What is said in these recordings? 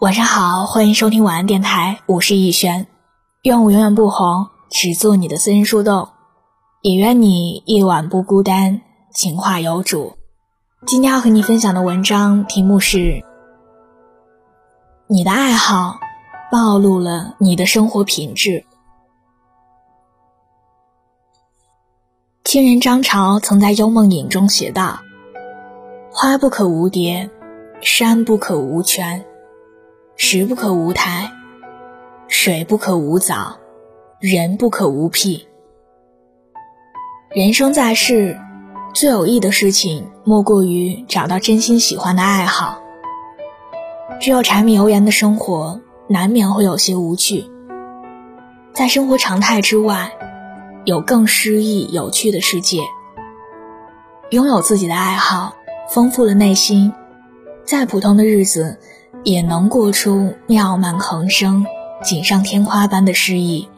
晚上好，欢迎收听晚安电台，我是逸轩。愿我永远不红，只做你的私人树洞。也愿你夜晚不孤单，情话有主。今天要和你分享的文章题目是：你的爱好暴露了你的生活品质。清人张潮曾在《幽梦影》中写道：“花不可无蝶，山不可无泉。”石不可无苔，水不可无藻，人不可无癖。人生在世，最有益的事情莫过于找到真心喜欢的爱好。只有柴米油盐的生活，难免会有些无趣。在生活常态之外，有更诗意有趣的世界。拥有自己的爱好，丰富了内心。再普通的日子。也能过出妙曼横生、锦上添花般的诗意。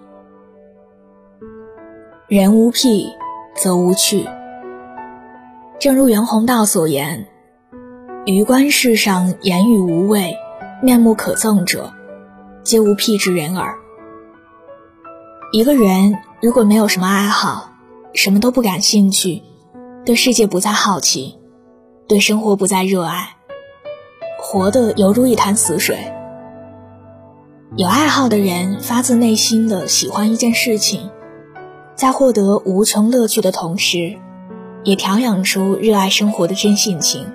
人无癖，则无趣。正如袁宏道所言：“余观世上言语无味、面目可憎者，皆无癖之人耳。”一个人如果没有什么爱好，什么都不感兴趣，对世界不再好奇，对生活不再热爱。活的犹如一潭死水。有爱好的人发自内心的喜欢一件事情，在获得无穷乐趣的同时，也调养出热爱生活的真性情。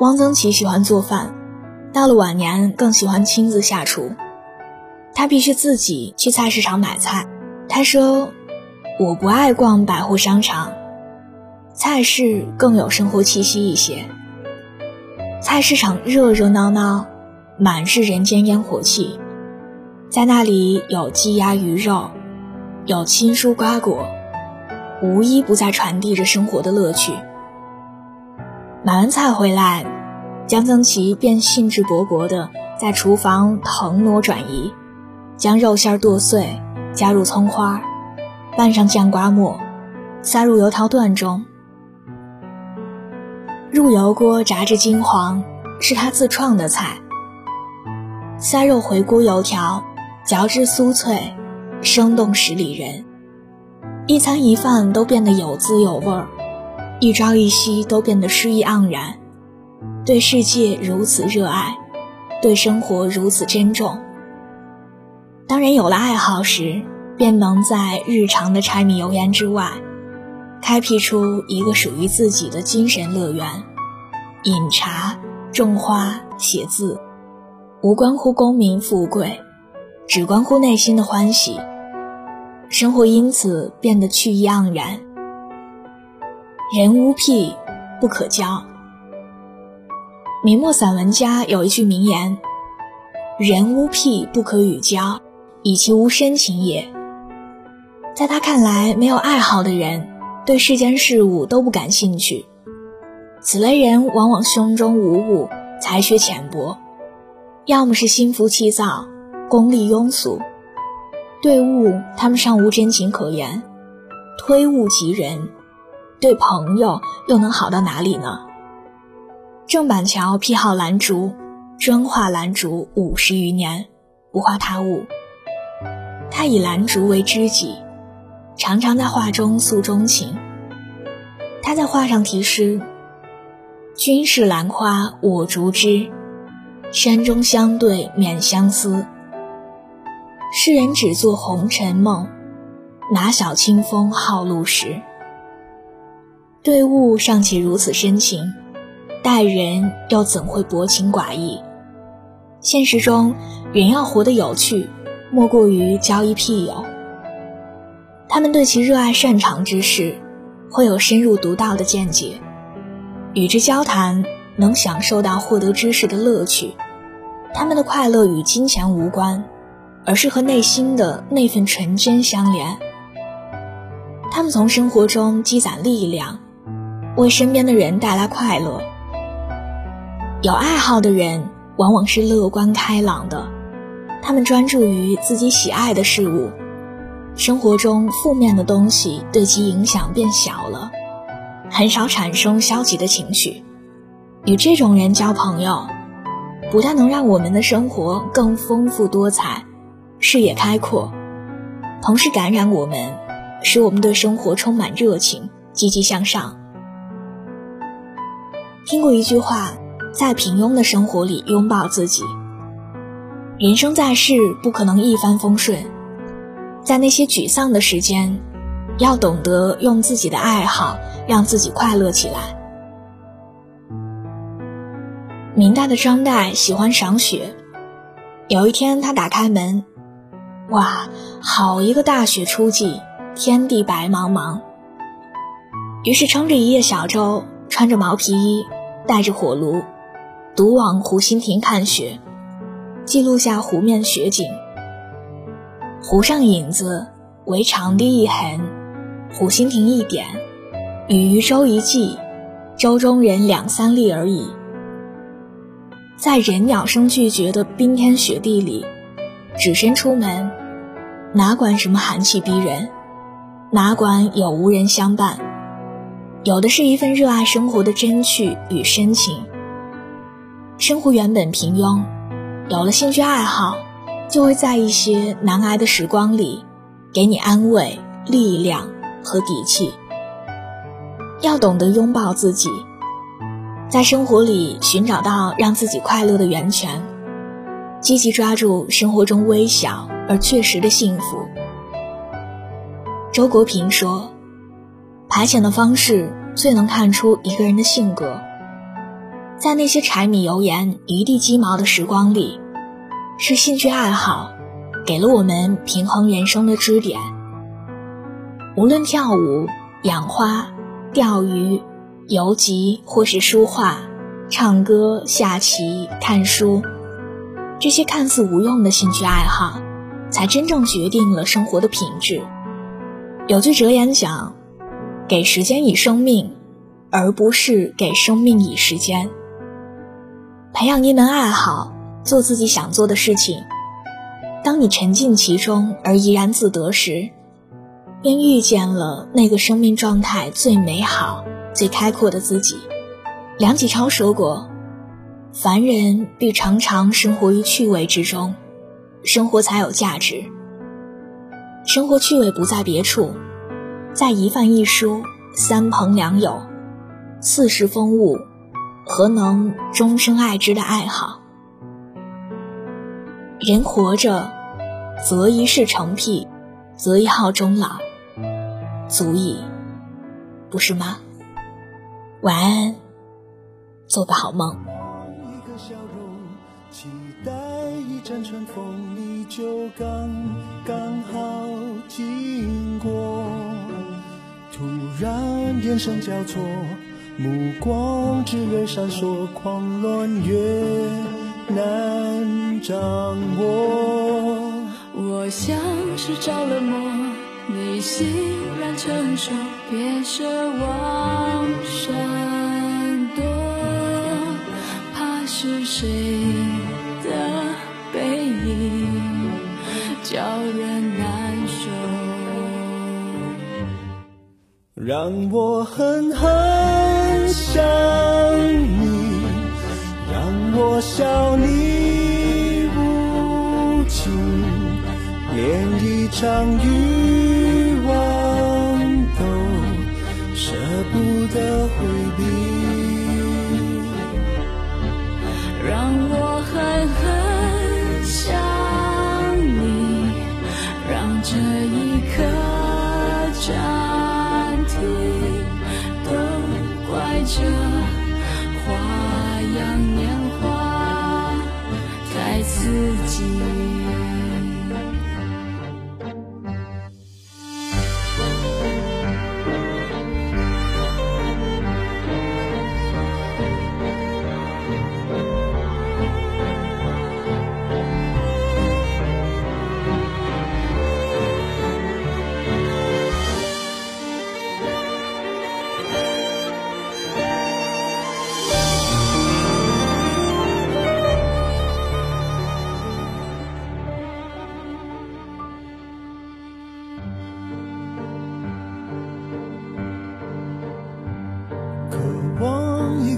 汪曾祺喜欢做饭，到了晚年更喜欢亲自下厨。他必须自己去菜市场买菜。他说：“我不爱逛百货商场，菜市更有生活气息一些。”菜市场热热闹闹，满是人间烟火气，在那里有鸡鸭鱼肉，有青蔬瓜果，无一不在传递着生活的乐趣。买完菜回来，江曾祺便兴致勃勃地在厨房腾挪转移，将肉馅剁碎，加入葱花，拌上酱瓜末，塞入油条段中。入油锅炸至金黄，是他自创的菜。塞肉回锅油条，嚼之酥脆，生动十里人。一餐一饭都变得有滋有味儿，一朝一夕都变得诗意盎然。对世界如此热爱，对生活如此珍重。当人有了爱好时，便能在日常的柴米油盐之外。开辟出一个属于自己的精神乐园，饮茶、种花、写字，无关乎功名富贵，只关乎内心的欢喜。生活因此变得趣意盎然。人无癖不可交。明末散文家有一句名言：“人无癖不可与交，以其无深情也。”在他看来，没有爱好的人。对世间事物都不感兴趣，此类人往往胸中无物，才学浅薄，要么是心浮气躁，功利庸俗。对物，他们尚无真情可言；推物及人，对朋友又能好到哪里呢？郑板桥癖好兰竹，专画兰竹五十余年，不画他物。他以兰竹为知己。常常在画中诉衷情。他在画上题诗：“君是兰花我竹枝，山中相对免相思。世人只做红尘梦，哪晓清风好路时。”对物尚且如此深情，待人又怎会薄情寡义？现实中，人要活得有趣，莫过于交一癖友。他们对其热爱擅长之事，会有深入独到的见解，与之交谈能享受到获得知识的乐趣。他们的快乐与金钱无关，而是和内心的那份纯真相连。他们从生活中积攒力量，为身边的人带来快乐。有爱好的人往往是乐观开朗的，他们专注于自己喜爱的事物。生活中负面的东西对其影响变小了，很少产生消极的情绪。与这种人交朋友，不但能让我们的生活更丰富多彩、视野开阔，同时感染我们，使我们对生活充满热情、积极向上。听过一句话，在平庸的生活里拥抱自己。人生在世，不可能一帆风顺，在那些沮丧的时间，要懂得用自己的爱好让自己快乐起来。明代的张岱喜欢赏雪，有一天他打开门，哇，好一个大雪初霁，天地白茫茫。于是撑着一叶小舟，穿着毛皮衣，带着火炉，独往湖心亭看雪。记录下湖面雪景，湖上影子为长堤一痕，湖心亭一点，与渔舟一骑，舟中人两三粒而已。在人鸟声俱绝的冰天雪地里，只身出门，哪管什么寒气逼人，哪管有无人相伴，有的是一份热爱生活的真趣与深情。生活原本平庸。有了兴趣爱好，就会在一些难挨的时光里，给你安慰、力量和底气。要懂得拥抱自己，在生活里寻找到让自己快乐的源泉，积极抓住生活中微小而确实的幸福。周国平说：“排遣的方式最能看出一个人的性格。”在那些柴米油盐一地鸡毛的时光里，是兴趣爱好给了我们平衡人生的支点。无论跳舞、养花、钓鱼、游集，或是书画、唱歌、下棋、看书，这些看似无用的兴趣爱好，才真正决定了生活的品质。有句哲言讲：“给时间以生命，而不是给生命以时间。”培养一门爱好，做自己想做的事情。当你沉浸其中而怡然自得时，便遇见了那个生命状态最美好、最开阔的自己。梁启超说过：“凡人必常常生活于趣味之中，生活才有价值。生活趣味不在别处，在一饭一书、三朋两友、四时风物。”何能终生爱之的爱好？人活着，择一事成癖，择一好终老，足矣，不是吗？晚安，做个好梦。突然眼神交错。目光炽热闪烁，狂乱越难掌握。我像是着了魔，你欣然承受，别奢望闪躲，怕是谁的背影叫人难受。让我狠狠想你，我笑你无情，连一场欲望都舍不得回避。让我狠狠想你，让这一刻暂停。都怪这样年华太刺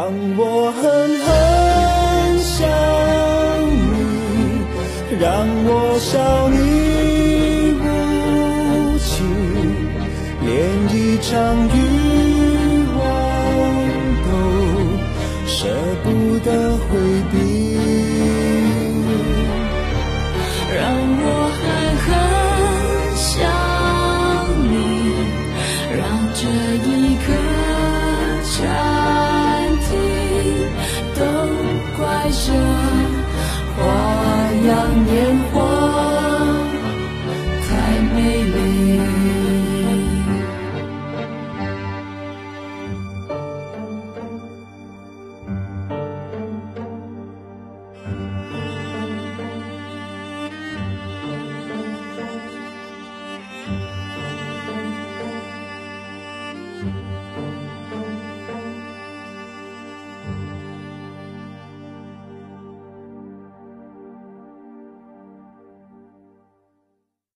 让我狠狠想你，让我笑你无情，连一场欲望都舍不得。